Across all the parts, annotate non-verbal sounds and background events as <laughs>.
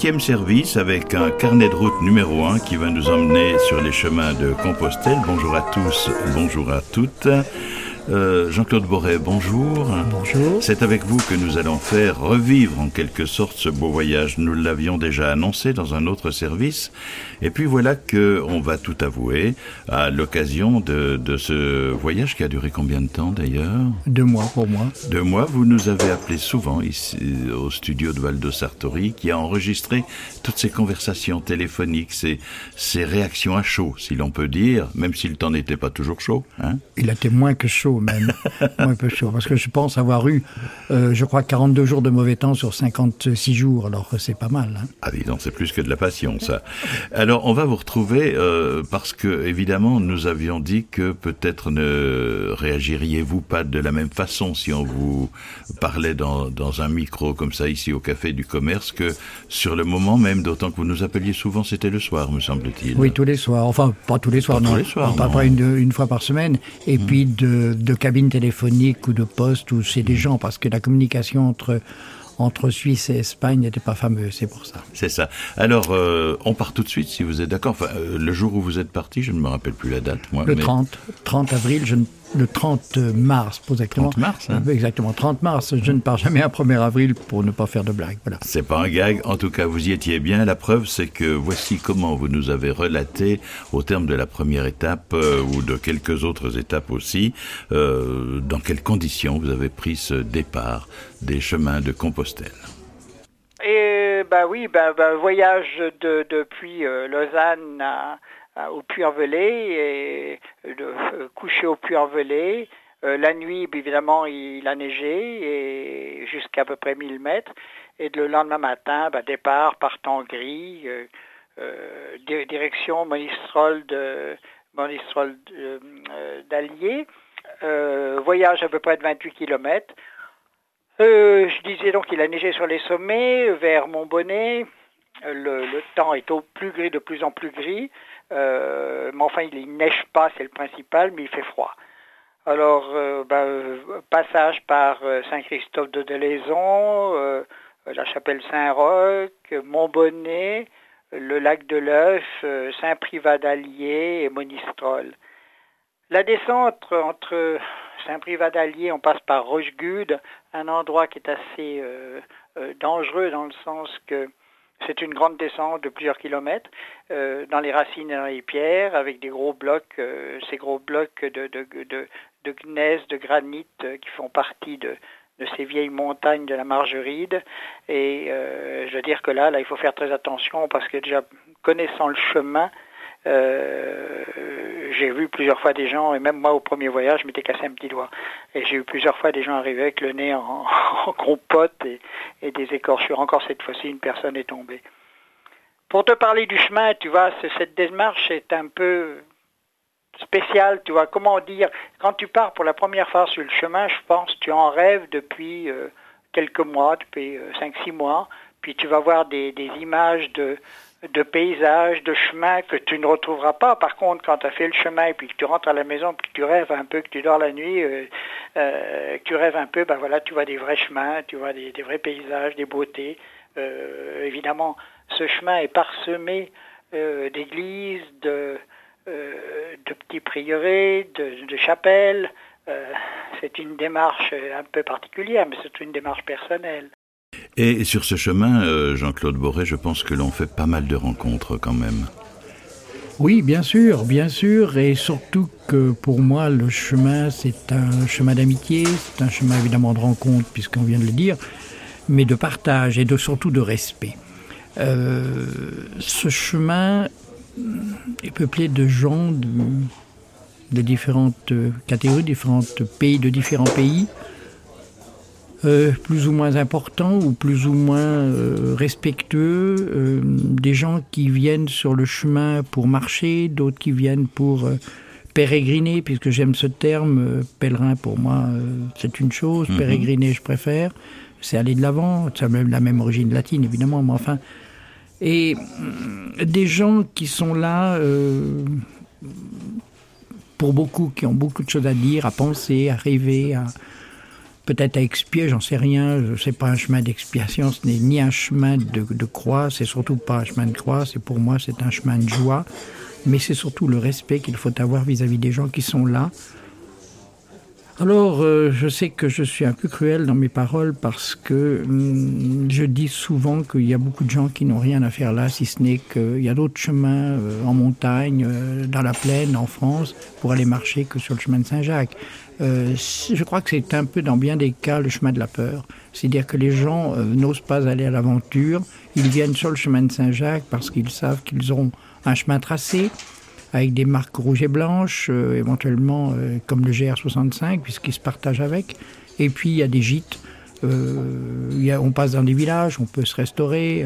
Service avec un carnet de route numéro un qui va nous emmener sur les chemins de Compostelle. Bonjour à tous, bonjour à toutes. Euh, Jean-Claude Boré, bonjour. Bonjour. C'est avec vous que nous allons faire revivre en quelque sorte ce beau voyage. Nous l'avions déjà annoncé dans un autre service. Et puis voilà que on va tout avouer à l'occasion de, de, ce voyage qui a duré combien de temps d'ailleurs? Deux mois pour moi. Deux mois. Vous nous avez appelé souvent ici au studio de Valdo Sartori qui a enregistré toutes ces conversations téléphoniques, ces, ces réactions à chaud, si l'on peut dire, même si le temps n'était pas toujours chaud. Hein? Il était moins que chaud même, un peu chaud, parce que je pense avoir eu, euh, je crois, 42 jours de mauvais temps sur 56 jours, alors c'est pas mal. Hein. Ah oui, c'est plus que de la passion, ça. Alors, on va vous retrouver euh, parce que, évidemment, nous avions dit que peut-être ne réagiriez-vous pas de la même façon si on vous parlait dans, dans un micro comme ça ici au Café du Commerce que sur le moment même, d'autant que vous nous appeliez souvent, c'était le soir, me semble-t-il. Oui, tous les soirs. Enfin, pas tous les soirs, pas non. Tous les soirs, pas, non. pas une, une, fois par semaine. Et mmh. puis de, de cabine téléphonique ou de poste où c'est des gens, parce que la communication entre entre Suisse et Espagne n'était pas fameuse, c'est pour ça. C'est ça. Alors, euh, on part tout de suite, si vous êtes d'accord. Enfin, euh, le jour où vous êtes parti, je ne me rappelle plus la date, moi. Le mais... 30, 30 avril, je ne le 30 mars, exactement. 30 mars, hein Exactement, 30 mars. Je ne pars jamais un 1er avril pour ne pas faire de blagues. Voilà. C'est pas un gag. En tout cas, vous y étiez bien. La preuve, c'est que voici comment vous nous avez relaté, au terme de la première étape euh, ou de quelques autres étapes aussi, euh, dans quelles conditions vous avez pris ce départ des chemins de Compostelle? Et bah oui, bah, bah voyage de, depuis euh, Lausanne à, à, au Puy-en-Velay de euh, coucher au Puy-en-Velay. Euh, la nuit, évidemment, il a neigé jusqu'à peu près 1000 mètres. Et le lendemain matin, bah, départ partant gris, euh, direction Monistrol de Monistrol d'Allier. voyage à peu près de 28 kilomètres. Euh, je disais donc qu'il a neigé sur les sommets, vers Montbonnet. Le, temps est au plus gris, de plus en plus gris. Euh, mais enfin, il ne neige pas, c'est le principal, mais il fait froid. Alors, euh, ben, passage par Saint-Christophe de Delaison, la chapelle Saint-Roch, Montbonnet, le lac de l'Œuf, Saint-Privat d'Allier et Monistrol. La descente entre Saint-Privat d'Allier, on passe par Rochegude, un endroit qui est assez euh, euh, dangereux dans le sens que c'est une grande descente de plusieurs kilomètres euh, dans les racines et dans les pierres avec des gros blocs, euh, ces gros blocs de, de, de, de gneiss, de granit qui font partie de, de ces vieilles montagnes de la Margeride. Et je veux dire que là, là, il faut faire très attention parce que déjà, connaissant le chemin, euh, j'ai vu plusieurs fois des gens, et même moi au premier voyage, je m'étais cassé un petit doigt. Et j'ai eu plusieurs fois des gens arriver avec le nez en, <laughs> en compote et, des écorchures. Encore cette fois-ci, une personne est tombée. Pour te parler du chemin, tu vois, cette démarche est un peu spéciale, tu vois. Comment dire Quand tu pars pour la première fois sur le chemin, je pense, tu en rêves depuis euh, quelques mois, depuis euh, 5-6 mois. Puis tu vas voir des images de de paysages, de chemins que tu ne retrouveras pas. Par contre, quand tu as fait le chemin et puis que tu rentres à la maison, puis que tu rêves un peu, que tu dors la nuit, euh, euh, que tu rêves un peu, ben voilà, tu vois des vrais chemins, tu vois des, vrais paysages, des beautés. Euh, évidemment, ce chemin est parsemé d'églises, de, petits prieurés, de chapelles. c'est une démarche un peu particulière, mais c'est une démarche personnelle. Et sur ce chemin, euh, Jean-Claude Boré, je pense que l'on fait pas mal de rencontres quand même. Oui, bien sûr, bien sûr, et surtout que pour moi, le chemin, c'est un chemin d'amitié, c'est un chemin évidemment de rencontre, puisqu'on vient de le dire, mais de partage et de, surtout de respect. Euh, ce chemin est peuplé de gens de, de différentes catégories, différents pays, de différents pays, euh, plus ou moins importants ou plus ou moins euh, respectueux, euh, des gens qui viennent sur le chemin pour marcher, d'autres qui viennent pour euh, pérégriner, puisque j'aime ce terme, euh, pèlerin pour moi c'est une chose, mm -hmm. pérégriner je préfère, c'est aller de l'avant, ça a même la même origine latine évidemment, mais enfin, et des gens qui sont là pour beaucoup, qui ont beaucoup de choses à dire, à penser, à rêver, à peut-être à expier, j'en sais rien. C'est pas un chemin d'expiation, ce n'est ni un chemin de, de croix, c'est surtout pas un chemin de croix. C'est pour moi, c'est un chemin de joie. Mais c'est surtout le respect qu'il faut avoir vis-à-vis des gens qui sont là. Alors, euh, je sais que je suis un peu cruel dans mes paroles parce que hum, je dis souvent qu'il y a beaucoup de gens qui n'ont rien à faire là, si ce n'est qu'il y a d'autres chemins euh, en montagne, euh, dans la plaine, en France, pour aller marcher que sur le chemin de Saint-Jacques. Euh, je crois que c'est un peu dans bien des cas le chemin de la peur. C'est-à-dire que les gens euh, n'osent pas aller à l'aventure, ils viennent sur le chemin de Saint-Jacques parce qu'ils savent qu'ils auront un chemin tracé, avec des marques rouges et blanches, euh, éventuellement comme le GR65, puisqu'ils se partagent avec. Et puis il y a des gîtes. On passe dans des villages, on peut se restaurer.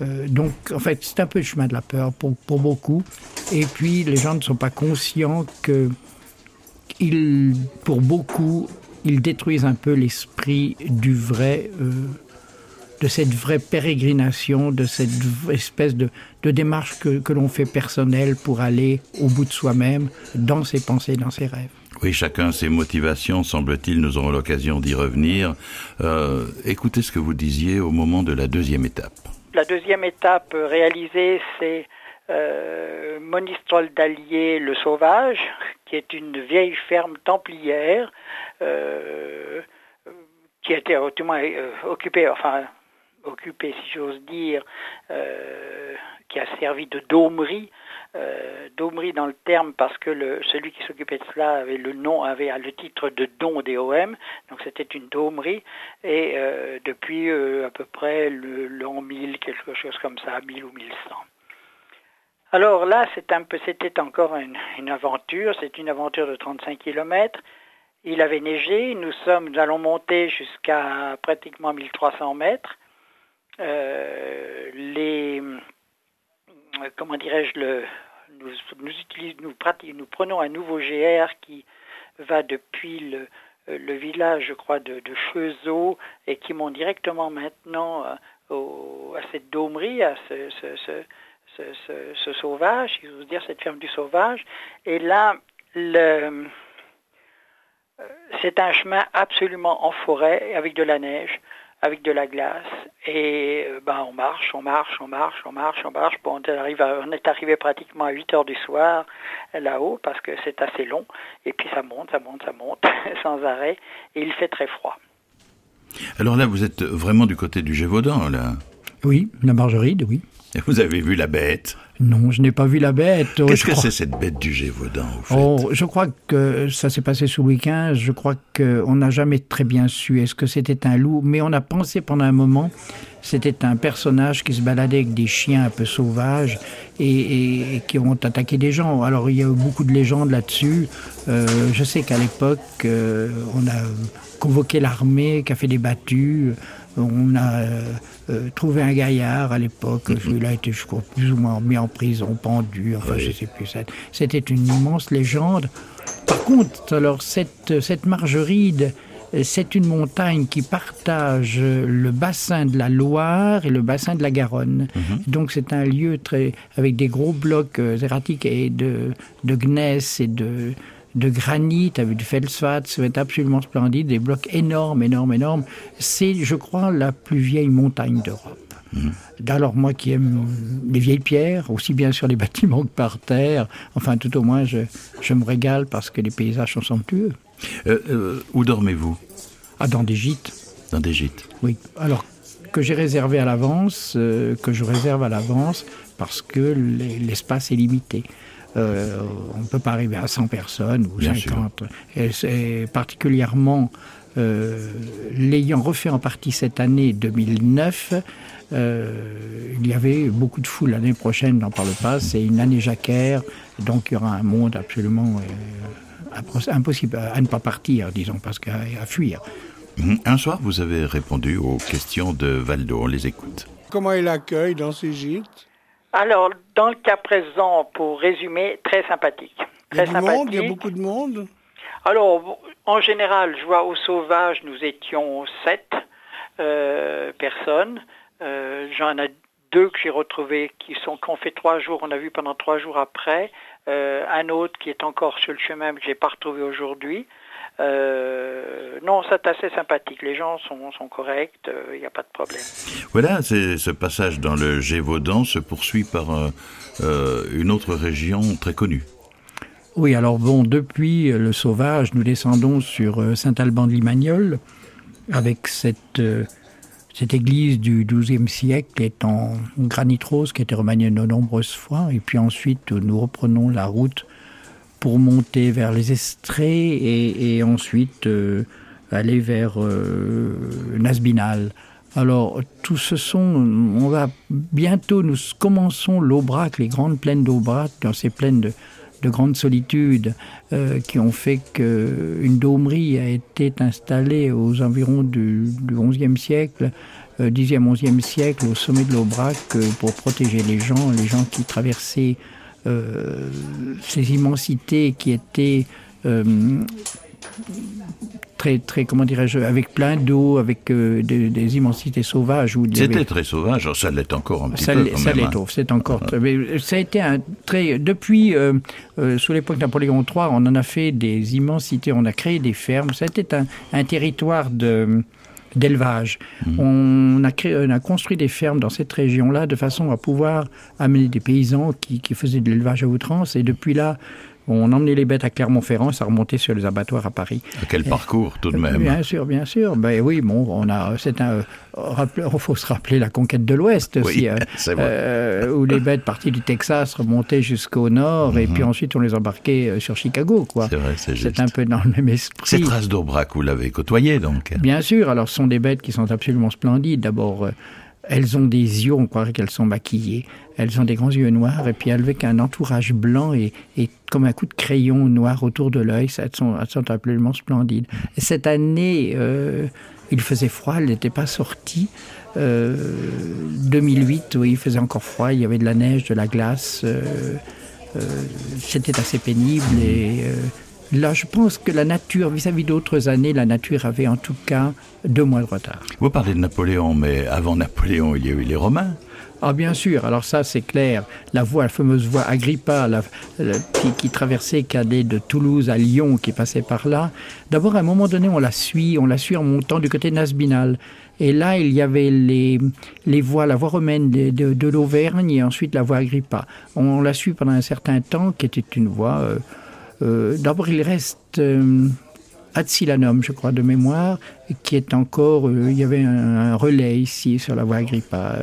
donc, en fait, c'est un peu le chemin de la peur pour beaucoup. Et puis, les gens ne sont pas conscients que, ils, pour beaucoup, ils détruisent un peu l'esprit du vrai, euh, de cette vraie pérégrination, de cette espèce de, de démarche que, que l'on fait personnelle pour aller au bout de soi-même, dans ses pensées, dans ses rêves. Oui, chacun ses motivations, semble-t-il, nous aurons l'occasion d'y revenir. Euh, écoutez ce que vous disiez au moment de la deuxième étape. La deuxième étape euh, réalisée, c'est euh, Monistrol d'Allier le Sauvage, qui est une vieille ferme templière euh, qui a été tout le moins, euh, occupée, enfin occupée si j'ose dire, euh, qui a servi de daumerie. Euh, dans le terme parce que le, celui qui s'occupait de cela avait le nom, avait le titre de don des OM, donc c'était une daumerie, et euh, depuis euh, à peu près l'an 1000, quelque chose comme ça, 1000 ou 1100. Alors là, c'était encore une, aventure, c'est une aventure de 35 km. Il avait neigé, nous sommes, allons monter jusqu'à pratiquement 1300 mètres. Euh, comment dirais-je, nous, prenons un nouveau GR qui va depuis le, village, je crois, de, de Chezeaux et qui monte directement maintenant euh, à cette daumerie, à ce, ce, ce, ce sauvage, si j'ose dire, cette ferme du sauvage. Et là, le, c'est un chemin absolument en forêt, avec de la neige, avec de la glace. Et ben, on marche, on marche, on marche, on marche, on marche. Bon, on, arrive à, on est arrivé pratiquement à 8 heures du soir là-haut, parce que c'est assez long. Et puis ça monte, ça monte, ça monte, <laughs> sans arrêt. Et il fait très froid. Alors là, vous êtes vraiment du côté du Gévaudan, là Oui, la margeride, oui. Vous avez vu la bête Non, je n'ai pas vu la bête. Qu'est-ce que c'est cette bête du Gévaudan, au fait oh, Je crois que ça s'est passé sous Louis XV. Je crois qu'on n'a jamais très bien su est-ce que c'était un loup. Mais on a pensé pendant un moment c'était un personnage qui se baladait avec des chiens un peu sauvages et, et, et qui ont attaqué des gens. Alors il y a eu beaucoup de légendes là-dessus. Euh, je sais qu'à l'époque, euh, on a convoqué l'armée qui a fait des battues. On a euh, trouvé un gaillard à l'époque. Celui-là était, je crois, plus ou moins mis en prison, pendu. Enfin, oui. je sais plus. C'était une immense légende. Par contre, alors cette, cette margeride, c'est une montagne qui partage le bassin de la Loire et le bassin de la Garonne. Mm -hmm. Donc c'est un lieu très avec des gros blocs euh, erratiques et de, de gneiss et de, de granit avec du feldspath, c'est absolument splendide, des blocs énormes, énormes, énormes. C'est, je crois, la plus vieille montagne d'Europe. Mmh. Alors moi qui aime les vieilles pierres, aussi bien sur les <laughs> bâtiments que par terre, enfin tout au moins je, je me régale parce que les paysages sont somptueux. Euh, euh, où dormez-vous? Ah, dans des gîtes. Dans des gîtes Oui. Alors que j'ai réservé à l'avance, euh, que je réserve à l'avance parce que l'espace est limité. Euh, on ne peut pas arriver à 100 personnes ou Bien 50. Et c'est particulièrement euh, l'ayant refait en partie cette année 2009. Euh, il y avait beaucoup de foule l'année prochaine, n'en parle pas. C'est une année jacquère, donc il y aura un monde absolument euh, impossible à ne pas partir, disons, parce qu'à fuir. Un soir, vous avez répondu aux questions de Valdo. On les écoute. Comment est l'accueil dans ces gîtes alors, dans le cas présent, pour résumer, très sympathique. Il y a très sympathique. monde, il y a beaucoup de monde Alors, en général, je vois au sauvage, nous étions sept euh, personnes. Euh, J'en ai deux que j'ai retrouvés qui sont qu'on fait trois jours, on a vu pendant trois jours après. Euh, un autre qui est encore sur le chemin, mais que j'ai pas retrouvé aujourd'hui. Euh, non, c'est assez sympathique. Les gens sont, sont corrects, il euh, n'y a pas de problème. Voilà, ce passage dans le Gévaudan se poursuit par euh, une autre région très connue. Oui, alors bon, depuis le Sauvage, nous descendons sur Saint-Alban de Limagnol, avec cette, cette église du XIIe siècle qui est en granit rose, qui a été remaniée de nombreuses fois, et puis ensuite nous reprenons la route pour monter vers les Estrées et, ensuite euh, aller vers euh, Nasbinal. Alors, tout ce sont, on va bientôt, nous commençons l'Aubrac, les grandes plaines d'Aubrac, dans ces plaines de, de grande solitude, euh, qui ont fait qu'une daumerie a été installée aux environs du, XIe siècle, 10e, 11e siècle, au sommet de l'Aubrac, pour protéger les gens, les gens qui traversaient euh, ces immensités qui étaient euh, très, très, comment dirais-je, avec plein d'eau, avec euh, des, immensités sauvages. C'était très sauvage, ça l'est encore un petit ça peu. ça l'est, hein. c'est encore. ça a été un très. Depuis, sous l'époque Napoléon III, on en a fait des immensités, on a créé des fermes. Ça a été un, un territoire de d'élevage. Mhm. On, a créé, on a construit des fermes dans cette région-là de façon à pouvoir amener des paysans qui, qui faisaient de l'élevage à outrance. Et depuis là, on emmenait les bêtes à Clermont-Ferrand, ça remontait sur les abattoirs à Paris. Quel parcours tout de même. Bien sûr, bien sûr. Ben oui, bon, on a, c'est un, il faut se rappeler la conquête de l'Ouest aussi, hein. euh, où les bêtes parties du Texas remontaient jusqu'au nord et puis mhm. ensuite on les embarquait euh, sur Chicago, quoi. C'est vrai, c'est juste. C'est un peu dans le même esprit. Ces traces d'Aubrac, vous l'avez côtoyé donc? Bien sûr. Alors, ce sont des bêtes qui sont absolument splendides. D'abord. Euh, elles ont des yeux, on croirait qu'elles sont maquillées. Elles ont des grands yeux noirs et puis avec un entourage blanc et, comme un coup de crayon noir autour de l'œil. Elles sont, absolument splendides. Et cette année, euh, il faisait froid, elle n'était pas sortie. Euh, 2008, oui, il faisait encore froid, il y avait de la neige, de la glace. Euh, euh C'était assez pénible et Là, je pense que la nature, vis-à-vis d'autres années, la nature avait en tout cas deux mois de retard. Vous parlez de Napoléon, mais avant Napoléon, il y a eu les Romains. Ah bien sûr, alors ça c'est clair. La voie, la fameuse voie Agrippa, la, qui, qui, traversait Cadet de Toulouse à Lyon, qui passait par là. D'abord, à un moment donné, on la suit, on la suit en montant du côté Nasbinal. Et là, il y avait les, les voies, la voie romaine de, de, l'Auvergne et ensuite la voie Agrippa. On la suit pendant un certain temps, qui était une voie... Euh, euh, d'abord, il reste euh, je crois, de mémoire, qui est encore. Euh, il y avait un, relais ici sur la voie Agrippa,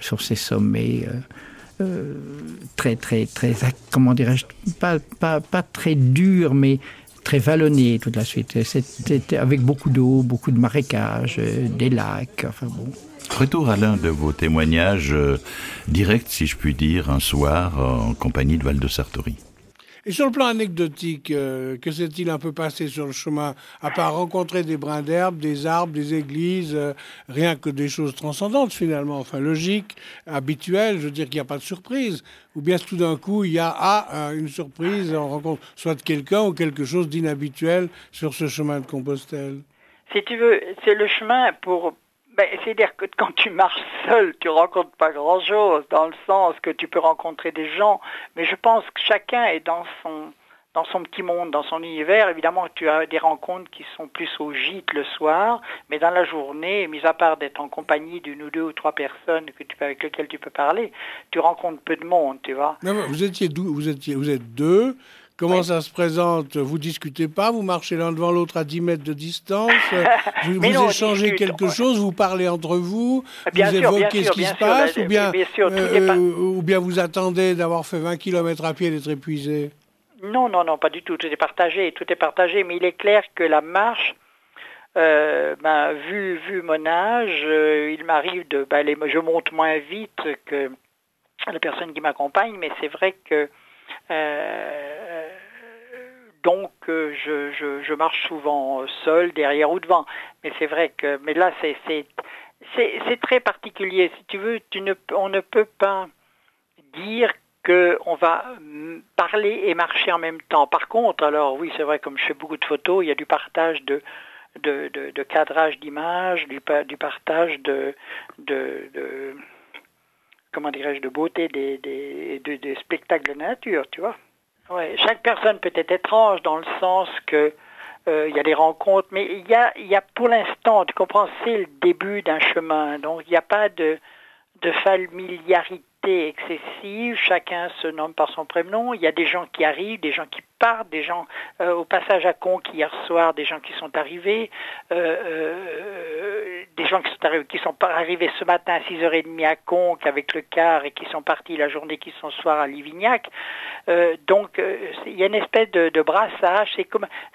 sur ces sommets. très, très, très, comment dirais-je, pas très dur, mais très vallonné toute la suite. C'était avec beaucoup d'eau, beaucoup de marécages, des lacs, enfin bon. Retour à l'un de vos témoignages directs, si je puis dire, un soir en compagnie de Val de Sartori. Et sur le plan anecdotique, euh, que s'est-il un peu passé sur le chemin, à part rencontrer des brins d'herbe, des arbres, des églises, euh, rien que des choses transcendantes finalement, enfin logiques, habituelles, je veux dire qu'il n'y a pas de surprise, ou bien tout d'un coup il y a ah, une surprise, on rencontre soit quelqu'un ou quelque chose d'inhabituel sur ce chemin de Compostelle? Si tu veux, c'est le chemin pour, ben, C'est-à-dire que quand tu marches seul, tu rencontres pas grand-chose, dans le sens que tu peux rencontrer des gens, mais je pense que chacun est dans son, dans son petit monde, dans son univers. Évidemment, tu as des rencontres qui sont plus au gîte le soir, mais dans la journée, mis à part d'être en compagnie d'une ou deux ou trois personnes que tu, avec lesquelles tu peux parler, tu rencontres peu de monde, tu vois. vous étiez vous étiez, vous êtes deux. Comment ça se présente Vous discutez pas Vous marchez l'un devant l'autre à 10 mètres de distance <laughs> Vous, échangez quelque chose Vous parlez entre vous bien Vous évoquez ce qui se passe ou, bien, euh, ou bien vous attendez d'avoir fait 20 km à pied et d'être épuisé Non, non, non, pas du tout. Tout est partagé, tout est partagé. Mais il est clair que la marche, euh, ben, vu, vu mon âge, euh, il m'arrive de... Ben, je monte moins vite que la personne qui m'accompagne, mais c'est vrai que euh, donc euh, je, marche souvent seul, derrière ou devant. Mais c'est vrai que, mais là c'est très particulier. Si tu veux, tu ne, on ne peut pas dire qu'on va parler et marcher en même temps. Par contre, alors oui, c'est vrai, comme je fais beaucoup de photos, il y a du partage de, de, cadrage d'images, du, du partage de, de, de comment dirais-je, de beauté des, des, spectacles de nature, tu vois. Ouais, chaque personne peut être étrange dans le sens que il y a des rencontres, mais il y a, y a pour l'instant, tu comprends, c'est le début d'un chemin, donc il n'y a pas de, de familiarité excessive, chacun se nomme par son prénom, il y a des gens qui arrivent, des gens qui partent, des gens euh, au passage à Conques hier soir, des gens qui sont arrivés, euh, euh, des gens qui sont arrivés, qui sont arrivés ce matin à 6h30 à Conques avec le car et qui sont partis la journée qui sont soir à Livignac. donc il y a une espèce de, brassage,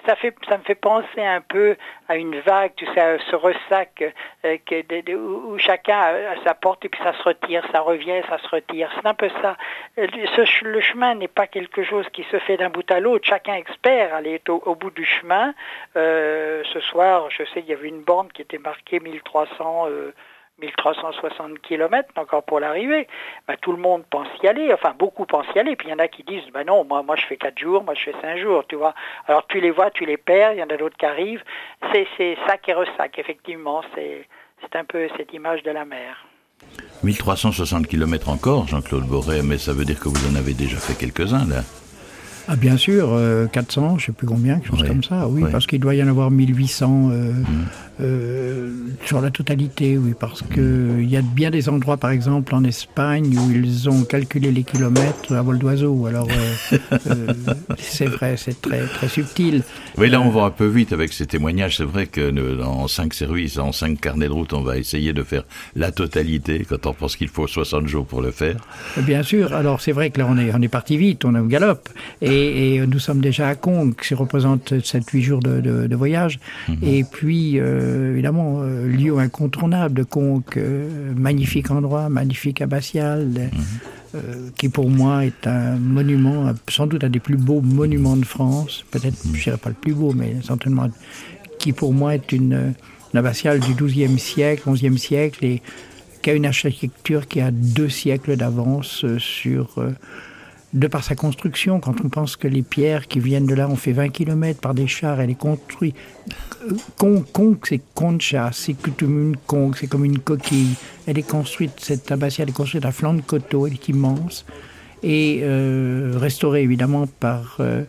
ça me fait penser un peu à une vague, tu sais, ce ressac où, chacun a sa porte et puis ça se retire, ça revient, ça se retire. C'est un peu ça. le chemin n'est pas quelque chose qui se fait d'un bout à l'autre chacun expert aller au, bout du chemin. Euh, ce soir, je sais qu'il y avait une borne qui était marquée 1300, 1360 km encore pour l'arrivée. Ben, tout le monde pense y aller, enfin beaucoup pensent y aller, puis il y en a qui disent, ben non, moi, moi je fais 4 jours, moi je fais 5 jours, tu vois. Alors tu les vois, tu les perds, il y en a d'autres qui arrivent. C'est sac et ressac, effectivement, c'est un peu cette image de la mer. 1360 km encore, Jean-Claude Boré, mais ça veut dire que vous en avez déjà fait quelques-uns là ah, bien sûr, 400, euh, je ne sais plus combien, quelque chose comme ça, oui, parce qu'il doit y en avoir 1800 euh, mm. euh, sur la totalité, oui, parce qu'il y a bien des endroits, par exemple, en Espagne, où ils ont calculé les kilomètres à vol d'oiseau. Alors, <laughs> c'est vrai, c'est très, très subtil. Oui, là, on va un peu vite avec ces témoignages. C'est vrai que dans 5 services, en 5 carnets de route, on va essayer de faire la totalité, quand on pense qu'il faut 60 jours pour le faire. Bien sûr, alors c'est vrai que là, on est, on est parti vite, on est au galop. Et et, nous sommes déjà à Conques, qui représente 7-8 jours de, voyage. Mhm. Et puis, euh, évidemment, euh, lieu incontournable de Conques, euh, magnifique endroit, magnifique abbatial, mhm. qui pour moi est un monument, sans doute un des plus beaux monuments de France. Peut-être, mhm. je ne dirais pas le plus beau, mais certainement, qui pour moi est une, abbatiale du XIIe siècle, XIe siècle, et qui a une architecture qui a deux siècles d'avance sur de par sa construction, quand on pense que les pierres qui viennent de là ont fait 20 km par des chars, elle est construite. Con, c'est concha, c'est comme une conque, c'est comme une coquille. Elle est construite, cette abbatiale est construite à flanc de coteau, elle est immense. Et euh, restaurée évidemment par. Euh,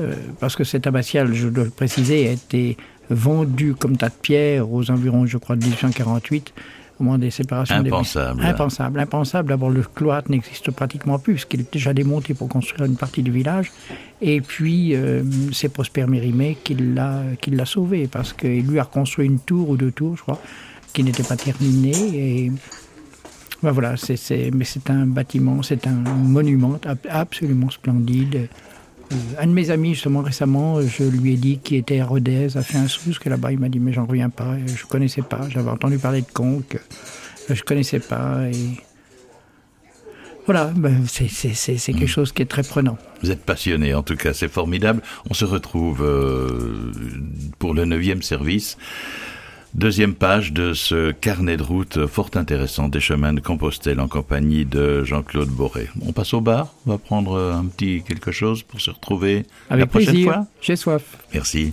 euh, parce que cette abbatiale, je dois le préciser, a été vendue comme tas de pierres aux environs, je crois, de 1848 des séparations impensable. Des... Impensable. Impensable. D'abord, le cloître n'existe pratiquement plus, puisqu'il est déjà démonté pour construire une partie du village. Et puis, euh, c'est Prosper Mérimée qui l'a sauvé, parce qu'il lui a reconstruit une tour ou deux tours, je crois, qui n'était pas terminée. Et ben voilà, c'est mais c'est un bâtiment, c'est un monument absolument splendide. Euh, un de mes amis, justement, récemment, je lui ai dit qu'il était à Rodez, a fait un sous, que là-bas, il m'a dit, mais j'en reviens pas, je ne connaissais pas, j'avais entendu parler de Conques, je connaissais pas, voilà, ben, c'est quelque chose qui est très prenant. Vous êtes passionné, en tout cas, c'est formidable. On se retrouve euh, pour le neuvième service. Deuxième page de ce carnet de route fort intéressant des chemins de Compostelle en compagnie de Jean-Claude Boré. On passe au bar, on va prendre un petit quelque chose pour se retrouver Avec la prochaine plaisir. fois. J'ai soif. Merci.